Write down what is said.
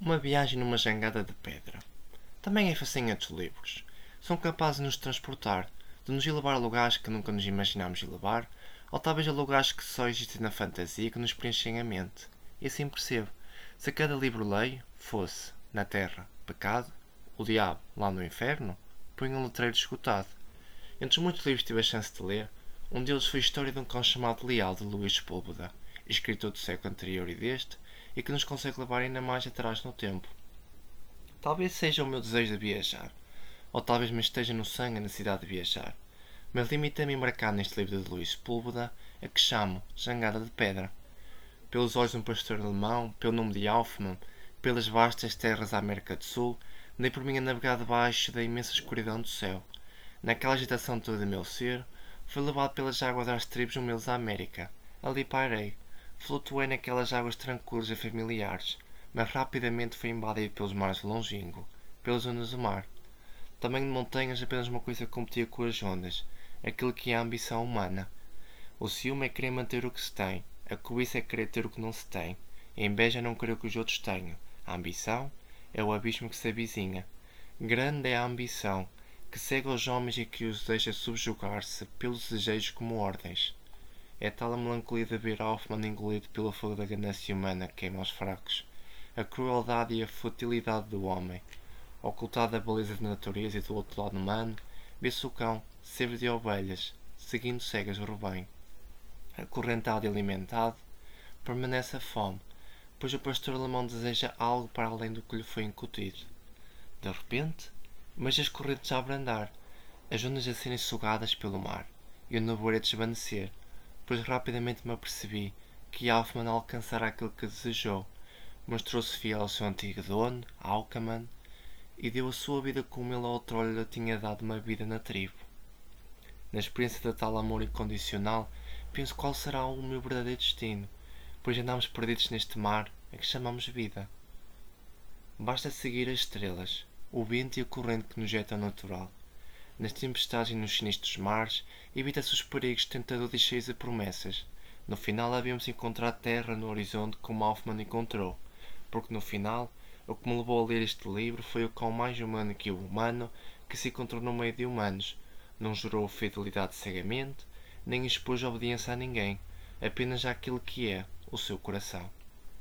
Uma viagem numa jangada de pedra. Também é facinha dos livros. São capazes de nos transportar, de nos levar a lugares que nunca nos imaginámos levar, ou talvez a lugares que só existem na fantasia que nos preenchem a mente. E assim percebo. Se cada livro leio fosse, na terra, pecado, o diabo, lá no inferno, punha um letreiro esgotado. Entre os muitos livros que tive a chance de ler, um deles foi a história de um cão chamado Leal de Luís Sepúlveda, escritor do século anterior e deste, e que nos consegue levar ainda mais atrás no tempo. Talvez seja o meu desejo de viajar, ou talvez me esteja no sangue a necessidade de viajar, mas limita-me a embarcar neste livro de Luís Sepúlveda, a que chamo Jangada de Pedra. Pelos olhos de um pastor alemão, pelo nome de Alfman, pelas vastas terras da América do Sul, dei por mim a navegar debaixo da imensa escuridão do céu. Naquela agitação toda de meu ser, fui levado pelas águas das tribos humildes da América. Ali parei, Flutuei naquelas águas tranquilas e familiares, mas rapidamente fui invadido pelos mares longínquos, pelas ondas do mar. Tamanho de montanhas apenas uma coisa competia com as ondas, aquilo que é a ambição humana. O ciúme é querer manter o que se tem, a cobiça é querer ter o que não se tem, a inveja é não querer o que os outros tenham, a ambição é o abismo que se avizinha. Grande é a ambição, que cega os homens e que os deixa subjugar-se pelos desejos como ordens. É tal a melancolia de ver Hoffman engolido pelo fogo da ganância humana que queima os fracos, a crueldade e a futilidade do homem. Ocultada a beleza da natureza e do outro lado humano, vê-se o cão, servo de ovelhas, seguindo cegas o rebanho. Acorrentado e alimentado, permanece a fome, pois o pastor alemão deseja algo para além do que lhe foi incutido. De repente, mas as correntes a abrandar, as ondas a serem sugadas pelo mar, e o nevoeiro a desvanecer, pois rapidamente me apercebi que Alfman alcançara aquilo que desejou. Mostrou-se fiel ao seu antigo dono, Alcaman, e deu a sua vida como ele outrora lhe tinha dado uma vida na tribo. Na experiência de tal amor incondicional, penso qual será o meu verdadeiro destino, pois andamos perdidos neste mar a que chamamos vida. Basta seguir as estrelas, o vento e a corrente que nos jeta natural nas tempestades e nos sinistros mares, evita-se os perigos tentadores cheios de promessas. No final havíamos encontrado terra no horizonte como Hoffman encontrou, porque no final o que me levou a ler este livro foi o cão mais humano que o humano que se encontrou no meio de humanos. Não jurou fidelidade cegamente, nem expôs obediência a ninguém, apenas àquilo que é o seu coração.